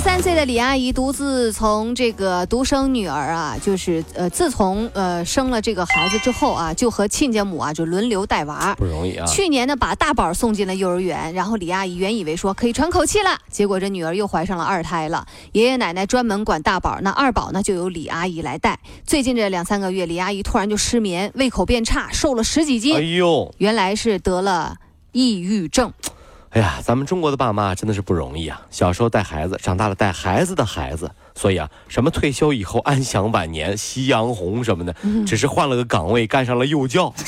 三岁的李阿姨独自从这个独生女儿啊，就是呃，自从呃生了这个孩子之后啊，就和亲家母啊就轮流带娃，不容易啊。去年呢，把大宝送进了幼儿园，然后李阿姨原以为说可以喘口气了，结果这女儿又怀上了二胎了。爷爷奶奶专门管大宝，那二宝呢就由李阿姨来带。最近这两三个月，李阿姨突然就失眠，胃口变差，瘦了十几斤。哎呦，原来是得了抑郁症。哎呀，咱们中国的爸妈真的是不容易啊！小时候带孩子，长大了带孩子的孩子，所以啊，什么退休以后安享晚年、夕阳红什么的，只是换了个岗位，干上了幼教。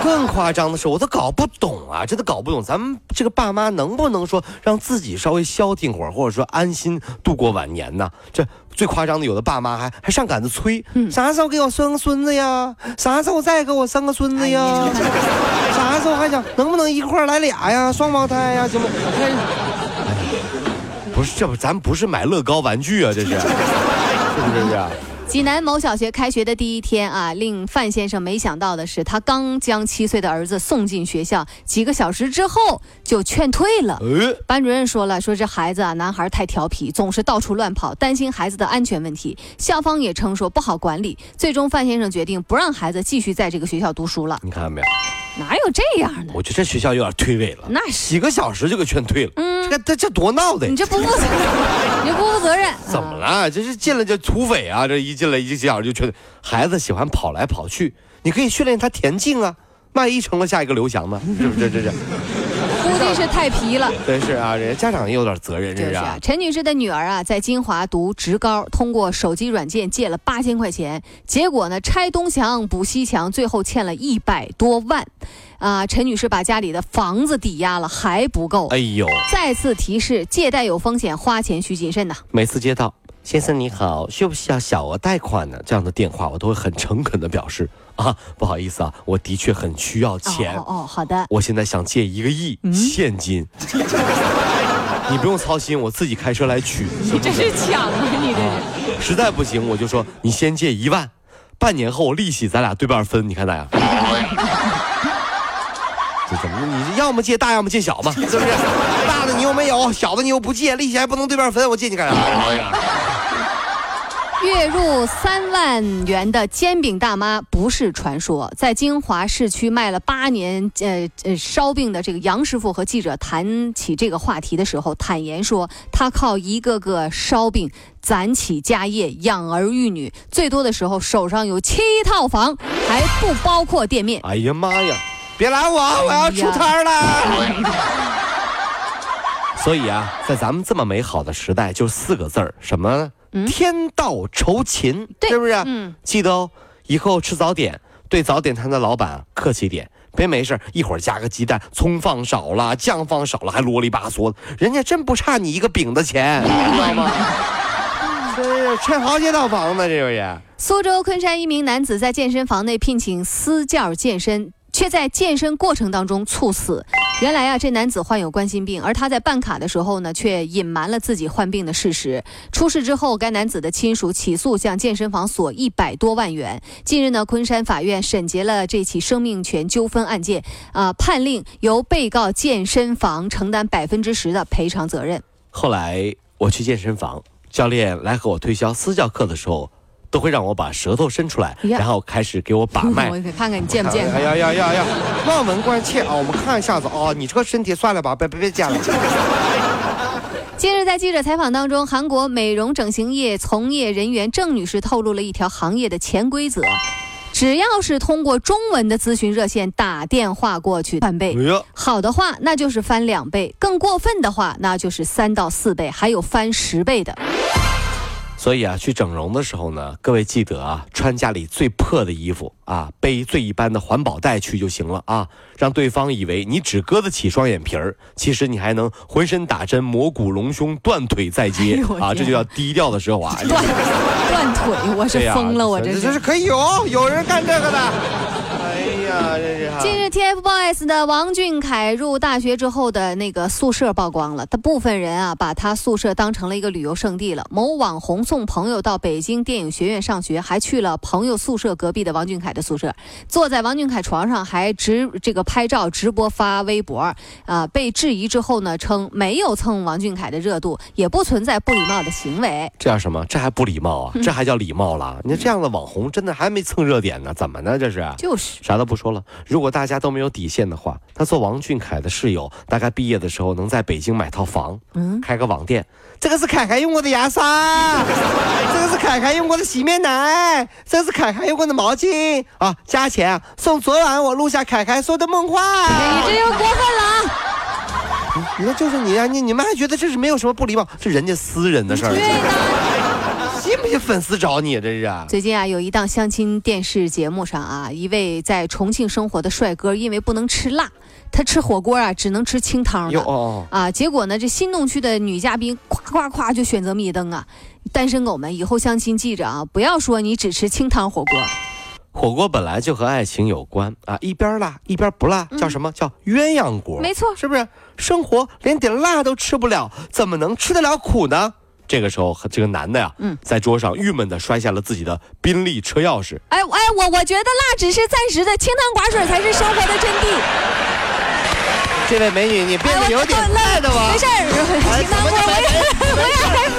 更夸张的是，我都搞不懂啊，真的搞不懂，咱们这个爸妈能不能说让自己稍微消停会儿，或者说安心度过晚年呢？这。最夸张的，有的爸妈还还上赶子催，啥时候给我生个孙子呀？啥时候再给我生个孙子呀？啥时候还想能不能一块来俩呀？双胞胎呀？行不？不是，这不咱不是买乐高玩具啊，这是，是不是啊？济南某小学开学的第一天啊，令范先生没想到的是，他刚将七岁的儿子送进学校，几个小时之后就劝退了。班主任说了，说这孩子啊，男孩太调皮，总是到处乱跑，担心孩子的安全问题。校方也称说不好管理，最终范先生决定不让孩子继续在这个学校读书了。你看到没有？哪有这样的？我觉得这学校有点推诿了。那几个小时就给劝退了。嗯，这这这多闹的！你这不负责，你不负责任。怎么了？这是进来就土匪啊！这一进来一个小时就劝退。孩子喜欢跑来跑去，你可以训练他田径啊。万一成了下一个刘翔呢？是不是？这这。估计是太皮了。对，是啊，人家家长也有点责任，是啊。陈女士的女儿啊，在金华读职高，通过手机软件借了八千块钱，结果呢，拆东墙补西墙，最后欠了一百多万。啊，陈女士把家里的房子抵押了，还不够。哎呦！再次提示：借贷有风险，花钱需谨慎呐。每次接到“先生你好，需不需要小额贷款呢？”这样的电话，我都会很诚恳的表示。啊，不好意思啊，我的确很需要钱。哦哦，好的。我现在想借一个亿现金，你不用操心，我自己开车来取。你这是抢啊！你这是。实在不行，我就说你先借一万，半年后利息咱俩对半分，你看咋样？这怎么？你要么借大，要么借小嘛，是不是？大的你又没有，小的你又不借，利息还不能对半分，我借你干啥？月入三万元的煎饼大妈不是传说，在金华市区卖了八年呃呃烧饼的这个杨师傅和记者谈起这个话题的时候，坦言说，他靠一个个烧饼攒起家业，养儿育女，最多的时候手上有七套房，还不包括店面。哎呀妈呀！别拦我，我要出摊了。所以啊，在咱们这么美好的时代，就四个字儿，什么？天道酬勤，是不是？嗯，记得哦，以后吃早点，对早点摊的老板客气点，别没事一会儿加个鸡蛋，葱放少了，酱放少了，还啰里吧嗦的，人家真不差你一个饼的钱，知道吗？这欠好几套房子，这不是？苏州昆山一名男子在健身房内聘请私教健身。却在健身过程当中猝死。原来啊，这男子患有冠心病，而他在办卡的时候呢，却隐瞒了自己患病的事实。出事之后，该男子的亲属起诉向健身房索一百多万元。近日呢，昆山法院审结了这起生命权纠纷案件，啊，判令由被告健身房承担百分之十的赔偿责任。后来我去健身房，教练来和我推销私教课的时候。都会让我把舌头伸出来，然后开始给我把脉，我看看你健不健康。哎呀呀呀呀！望闻关切啊，我们看一下子啊，你这个身体算了吧，别别别健了。近日在记者采访当中，韩国美容整形业从业人员郑女士透露了一条行业的潜规则：只要是通过中文的咨询热线打电话过去翻倍，好的话那就是翻两倍，更过分的话那就是三到四倍，还有翻十倍的。所以啊，去整容的时候呢，各位记得啊，穿家里最破的衣服啊，背最一般的环保袋去就行了啊，让对方以为你只割得起双眼皮儿，其实你还能浑身打针、磨骨隆胸、断腿再接啊，这就叫低调的时候啊。断断腿，我是疯了，我这这是可以有有人干这个的。哎呀，这是。近日，TFBOYS 的王俊凯入大学之后的那个宿舍曝光了，他部分人啊把他宿舍当成了一个旅游胜地了。某网红送朋友到北京电影学院上学，还去了朋友宿舍隔壁的王俊凯的宿舍，坐在王俊凯床上还直这个拍照直播发微博啊。被质疑之后呢，称没有蹭王俊凯的热度，也不存在不礼貌的行为。这叫什么？这还不礼貌啊？这还叫礼貌了？你这样的网红真的还没蹭热点呢？怎么呢？这是？就是啥都不说了。如果大家都没有底线的话，他做王俊凯的室友，大概毕业的时候能在北京买套房，嗯，开个网店。这个是凯凯用过的牙刷，这个是凯凯用过的洗面奶，这是凯凯用过的毛巾啊！加钱送昨晚我录下凯凯说的梦话。你这又过分了！那就是你啊！你你们还觉得这是没有什么不礼貌？是人家私人的事儿，信不信粉丝找你？这是。最近啊，有一档相亲电视节目上啊，一位在重庆生活的帅哥，因为不能吃辣。他吃火锅啊，只能吃清汤的啊。结果呢，这新弄区的女嘉宾夸夸夸就选择灭灯啊。单身狗们以后相亲记着啊，不要说你只吃清汤火锅。火锅本来就和爱情有关啊，一边辣一边不辣，叫什么叫鸳鸯锅？没错，是不是？生活连点辣都吃不了，怎么能吃得了苦呢？这个时候，这个男的呀，嗯，在桌上郁闷的摔下了自己的宾利车钥匙。哎哎，我我觉得辣只是暂时的，清汤寡水才是生活的真谛。这位美女，你变得有点累的吧？没事儿，清汤锅我也我也还不